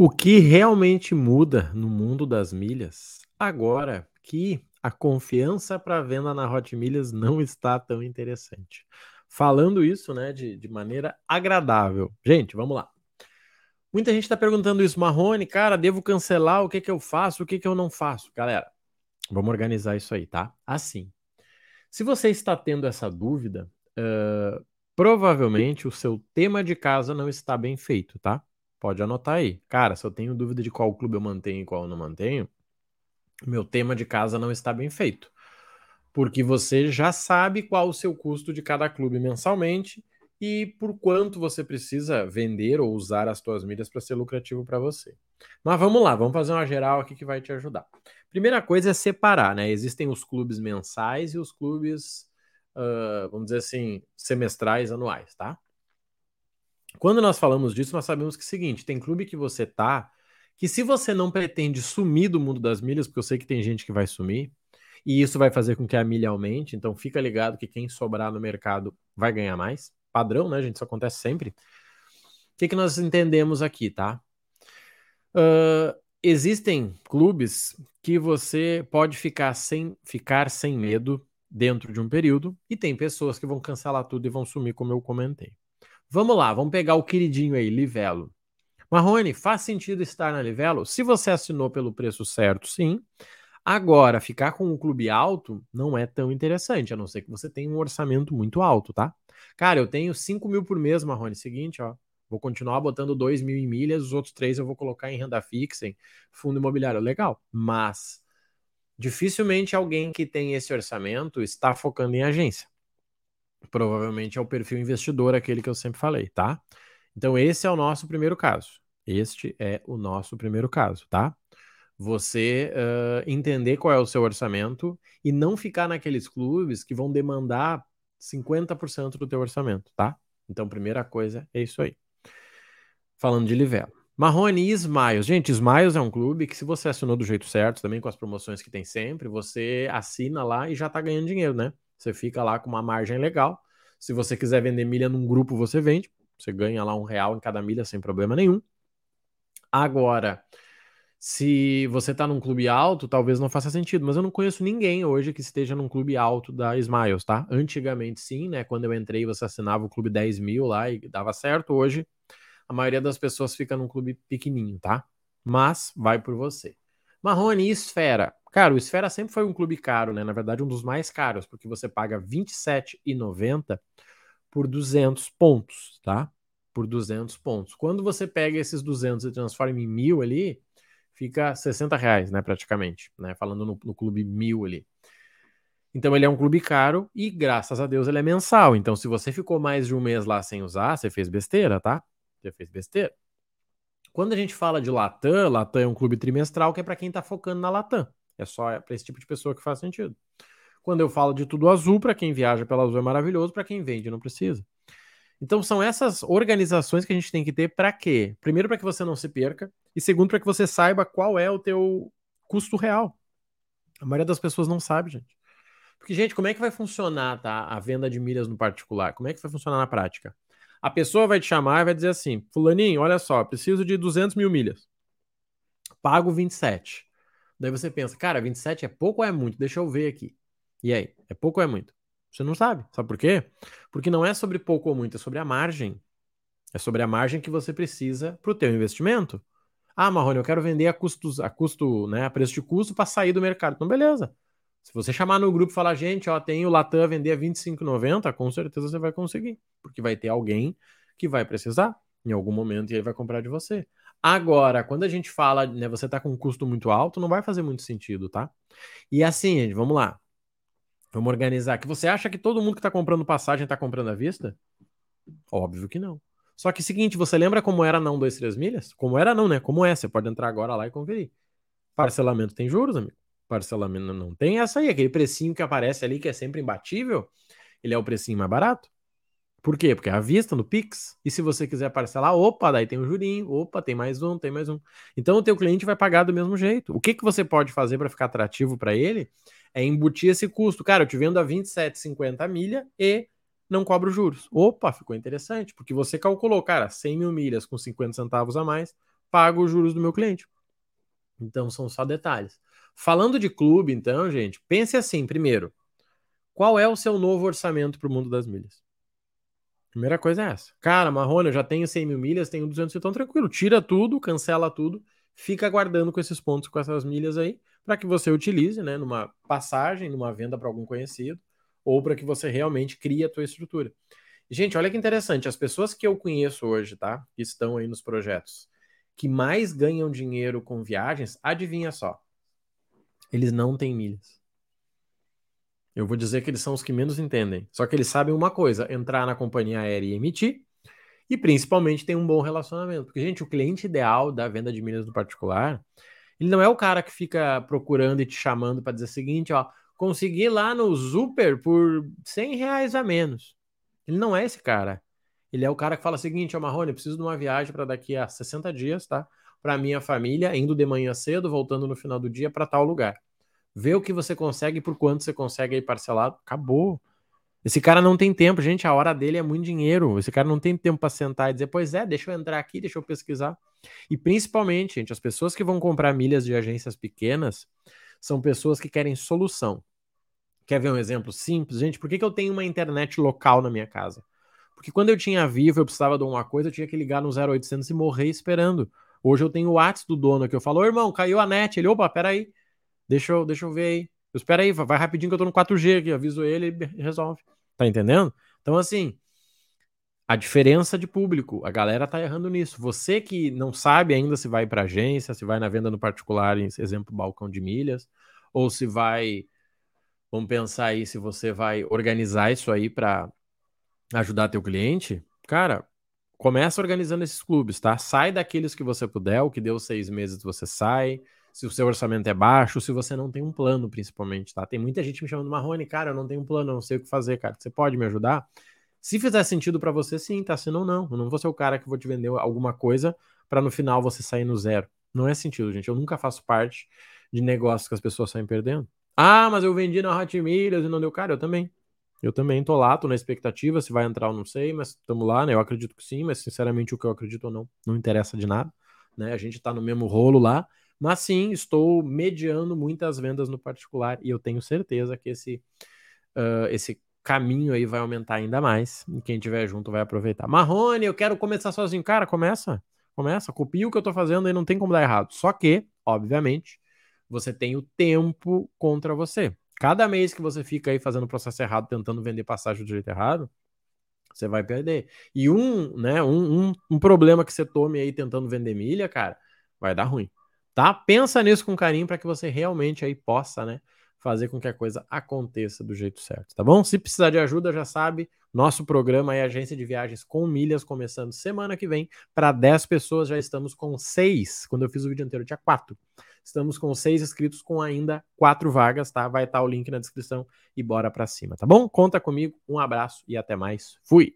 O que realmente muda no mundo das milhas agora que a confiança para venda na Hot Milhas não está tão interessante. Falando isso, né, de, de maneira agradável. Gente, vamos lá. Muita gente está perguntando isso, Marrone, cara, devo cancelar? O que que eu faço? O que que eu não faço? Galera, vamos organizar isso aí, tá? Assim, se você está tendo essa dúvida, uh, provavelmente o seu tema de casa não está bem feito, tá? Pode anotar aí. Cara, se eu tenho dúvida de qual clube eu mantenho e qual eu não mantenho, meu tema de casa não está bem feito. Porque você já sabe qual o seu custo de cada clube mensalmente e por quanto você precisa vender ou usar as suas milhas para ser lucrativo para você. Mas vamos lá, vamos fazer uma geral aqui que vai te ajudar. Primeira coisa é separar, né? Existem os clubes mensais e os clubes, uh, vamos dizer assim, semestrais, anuais, tá? Quando nós falamos disso, nós sabemos que é o seguinte: tem clube que você tá, que se você não pretende sumir do mundo das milhas, porque eu sei que tem gente que vai sumir, e isso vai fazer com que a milha aumente, então fica ligado que quem sobrar no mercado vai ganhar mais. Padrão, né, gente? Isso acontece sempre. O que, que nós entendemos aqui, tá? Uh, existem clubes que você pode ficar sem, ficar sem medo dentro de um período, e tem pessoas que vão cancelar tudo e vão sumir, como eu comentei. Vamos lá, vamos pegar o queridinho aí, Livelo. Marrone, faz sentido estar na Livelo? Se você assinou pelo preço certo, sim. Agora, ficar com um clube alto não é tão interessante, a não ser que você tenha um orçamento muito alto, tá? Cara, eu tenho 5 mil por mês, Marrone. Seguinte, ó. Vou continuar botando 2 mil em milhas, os outros três eu vou colocar em renda fixa, em fundo imobiliário. Legal. Mas dificilmente alguém que tem esse orçamento está focando em agência. Provavelmente é o perfil investidor, aquele que eu sempre falei, tá? Então, esse é o nosso primeiro caso. Este é o nosso primeiro caso, tá? Você uh, entender qual é o seu orçamento e não ficar naqueles clubes que vão demandar 50% do teu orçamento, tá? Então, primeira coisa é isso aí. Falando de Livelo. Marrone e Smiles. Gente, Smiles é um clube que, se você assinou do jeito certo, também com as promoções que tem sempre, você assina lá e já tá ganhando dinheiro, né? Você fica lá com uma margem legal. Se você quiser vender milha num grupo, você vende. Você ganha lá um real em cada milha sem problema nenhum. Agora, se você está num clube alto, talvez não faça sentido, mas eu não conheço ninguém hoje que esteja num clube alto da Smiles, tá? Antigamente sim, né? Quando eu entrei, você assinava o clube 10 mil lá e dava certo. Hoje, a maioria das pessoas fica num clube pequenininho, tá? Mas vai por você. Marrone e Esfera. Cara, o Esfera sempre foi um clube caro, né? Na verdade, um dos mais caros, porque você paga R$ 27,90 por 200 pontos, tá? Por 200 pontos. Quando você pega esses 200 e transforma em mil ali, fica 60 reais, né? Praticamente, né? Falando no, no clube mil ali. Então ele é um clube caro e graças a Deus ele é mensal. Então se você ficou mais de um mês lá sem usar, você fez besteira, tá? Você fez besteira. Quando a gente fala de Latam, Latam é um clube trimestral que é para quem está focando na Latam. É só para esse tipo de pessoa que faz sentido. Quando eu falo de tudo azul, para quem viaja pela azul é maravilhoso, para quem vende não precisa. Então são essas organizações que a gente tem que ter para quê? Primeiro para que você não se perca e segundo para que você saiba qual é o teu custo real. A maioria das pessoas não sabe, gente. Porque gente, como é que vai funcionar tá, a venda de milhas no particular? Como é que vai funcionar na prática? A pessoa vai te chamar e vai dizer assim: Fulaninho, olha só, preciso de 200 mil milhas. Pago 27. Daí você pensa, cara, 27 é pouco ou é muito? Deixa eu ver aqui. E aí, é pouco ou é muito? Você não sabe. Sabe por quê? Porque não é sobre pouco ou muito, é sobre a margem. É sobre a margem que você precisa para o teu investimento. Ah, Marrone, eu quero vender a custos, a custo, né, a preço de custo para sair do mercado. Então, beleza. Se você chamar no grupo e falar, gente, ó, tem o Latam a vender a 25,90, com certeza você vai conseguir. Porque vai ter alguém que vai precisar em algum momento e ele vai comprar de você. Agora, quando a gente fala, né, você tá com um custo muito alto, não vai fazer muito sentido, tá? E assim, gente, vamos lá. Vamos organizar. Que você acha que todo mundo que tá comprando passagem tá comprando à vista? Óbvio que não. Só que seguinte, você lembra como era não 2, 3 milhas? Como era não, né? Como é? Você pode entrar agora lá e conferir. Parcelamento tem juros, amigo. Parcelamento não tem essa aí. Aquele precinho que aparece ali, que é sempre imbatível, ele é o precinho mais barato. Por quê? Porque é à vista no Pix. E se você quiser parcelar, opa, daí tem um jurinho, opa, tem mais um, tem mais um. Então o teu cliente vai pagar do mesmo jeito. O que, que você pode fazer para ficar atrativo para ele é embutir esse custo. Cara, eu te vendo a 27,50 milha e não cobro juros. Opa, ficou interessante, porque você calculou, cara, 100 mil milhas com 50 centavos a mais, pago os juros do meu cliente. Então são só detalhes. Falando de clube, então, gente, pense assim: primeiro, qual é o seu novo orçamento para o mundo das milhas? Primeira coisa é essa. Cara, Marrone, eu já tenho 100 mil milhas, tenho 200, então tranquilo. Tira tudo, cancela tudo, fica aguardando com esses pontos, com essas milhas aí, para que você utilize, né, numa passagem, numa venda para algum conhecido, ou para que você realmente crie a tua estrutura. Gente, olha que interessante, as pessoas que eu conheço hoje, tá, que estão aí nos projetos, que mais ganham dinheiro com viagens, adivinha só, eles não têm milhas. Eu vou dizer que eles são os que menos entendem. Só que eles sabem uma coisa: entrar na companhia aérea e emitir, e principalmente tem um bom relacionamento. Porque, gente, o cliente ideal da venda de milhas do particular, ele não é o cara que fica procurando e te chamando para dizer o seguinte: ó, consegui lá no Super por 100 reais a menos. Ele não é esse cara. Ele é o cara que fala o seguinte: ó, Marrone, preciso de uma viagem para daqui a 60 dias, tá? Para minha família, indo de manhã cedo, voltando no final do dia para tal lugar. Vê o que você consegue por quanto você consegue aí parcelado. Acabou. Esse cara não tem tempo, gente. A hora dele é muito dinheiro. Esse cara não tem tempo para sentar e dizer, pois é, deixa eu entrar aqui, deixa eu pesquisar. E principalmente, gente, as pessoas que vão comprar milhas de agências pequenas são pessoas que querem solução. Quer ver um exemplo simples? Gente, por que, que eu tenho uma internet local na minha casa? Porque quando eu tinha Vivo, eu precisava de uma coisa, eu tinha que ligar no 0800 e morrer esperando. Hoje eu tenho o WhatsApp do dono que eu falo, irmão, caiu a net. Ele, opa, peraí. Deixa eu, deixa eu ver aí. Eu, espera aí, vai rapidinho que eu tô no 4G aqui, aviso ele e resolve. Tá entendendo? Então, assim, a diferença de público, a galera tá errando nisso. Você que não sabe ainda se vai para agência, se vai na venda no particular, em exemplo, balcão de milhas, ou se vai, vamos pensar aí, se você vai organizar isso aí para ajudar teu cliente, cara, começa organizando esses clubes, tá? Sai daqueles que você puder, o que deu seis meses você sai, se o seu orçamento é baixo, se você não tem um plano, principalmente, tá? Tem muita gente me chamando, Marrone, cara, eu não tenho um plano, eu não sei o que fazer, cara. Você pode me ajudar? Se fizer sentido para você, sim, tá? Se não, não. Eu não vou ser o cara que vou te vender alguma coisa para no final você sair no zero. Não é sentido, gente. Eu nunca faço parte de negócios que as pessoas saem perdendo. Ah, mas eu vendi na Hot e não deu. Cara, eu também. Eu também tô lá, tô na expectativa. Se vai entrar, eu não sei, mas estamos lá, né? Eu acredito que sim, mas sinceramente o que eu acredito ou não, não interessa de nada. Né? A gente tá no mesmo rolo lá. Mas sim, estou mediando muitas vendas no particular e eu tenho certeza que esse, uh, esse caminho aí vai aumentar ainda mais. E quem tiver junto vai aproveitar. Marrone, eu quero começar sozinho. Cara, começa. Começa, copia o que eu tô fazendo e não tem como dar errado. Só que, obviamente, você tem o tempo contra você. Cada mês que você fica aí fazendo o processo errado, tentando vender passagem do jeito errado, você vai perder. E um, né, um, um, um problema que você tome aí tentando vender milha, cara, vai dar ruim tá? Pensa nisso com carinho para que você realmente aí possa, né, fazer com que a coisa aconteça do jeito certo, tá bom? Se precisar de ajuda, já sabe, nosso programa é Agência de Viagens com Milhas, começando semana que vem. Para 10 pessoas, já estamos com 6. Quando eu fiz o vídeo anterior, tinha 4. Estamos com 6 inscritos com ainda 4 vagas, tá? Vai estar tá o link na descrição e bora para cima, tá bom? Conta comigo, um abraço e até mais. Fui!